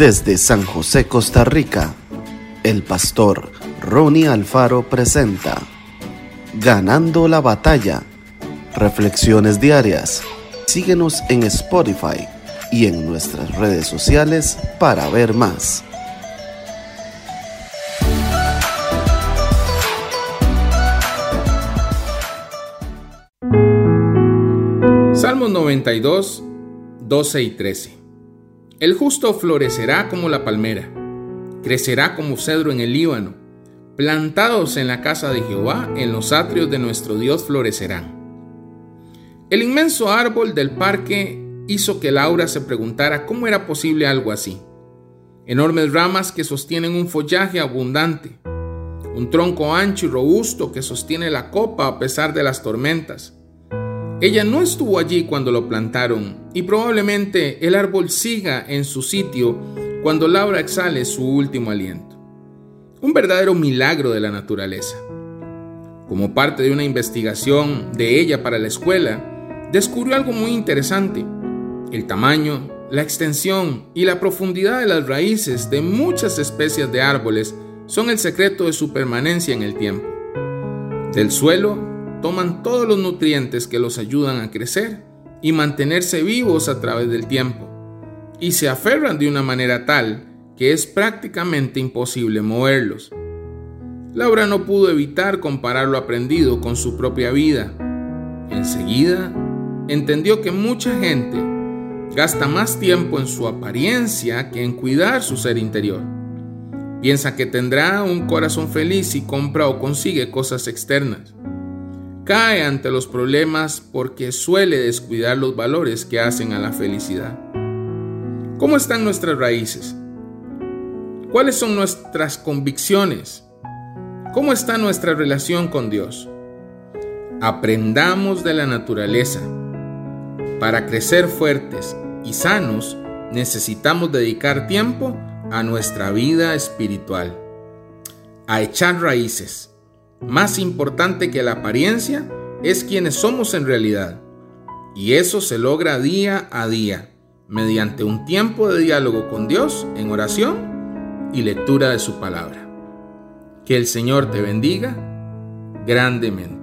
Desde San José, Costa Rica, el pastor Ronnie Alfaro presenta Ganando la batalla. Reflexiones diarias. Síguenos en Spotify y en nuestras redes sociales para ver más. Salmos 92, 12 y 13. El justo florecerá como la palmera, crecerá como cedro en el Líbano, plantados en la casa de Jehová, en los atrios de nuestro Dios florecerán. El inmenso árbol del parque hizo que Laura se preguntara cómo era posible algo así. Enormes ramas que sostienen un follaje abundante, un tronco ancho y robusto que sostiene la copa a pesar de las tormentas, ella no estuvo allí cuando lo plantaron y probablemente el árbol siga en su sitio cuando Laura exhale su último aliento. Un verdadero milagro de la naturaleza. Como parte de una investigación de ella para la escuela, descubrió algo muy interesante. El tamaño, la extensión y la profundidad de las raíces de muchas especies de árboles son el secreto de su permanencia en el tiempo. Del suelo toman todos los nutrientes que los ayudan a crecer y mantenerse vivos a través del tiempo, y se aferran de una manera tal que es prácticamente imposible moverlos. Laura no pudo evitar comparar lo aprendido con su propia vida. Enseguida, entendió que mucha gente gasta más tiempo en su apariencia que en cuidar su ser interior. Piensa que tendrá un corazón feliz si compra o consigue cosas externas cae ante los problemas porque suele descuidar los valores que hacen a la felicidad. ¿Cómo están nuestras raíces? ¿Cuáles son nuestras convicciones? ¿Cómo está nuestra relación con Dios? Aprendamos de la naturaleza. Para crecer fuertes y sanos necesitamos dedicar tiempo a nuestra vida espiritual, a echar raíces más importante que la apariencia es quienes somos en realidad. Y eso se logra día a día, mediante un tiempo de diálogo con Dios en oración y lectura de su palabra. Que el Señor te bendiga grandemente.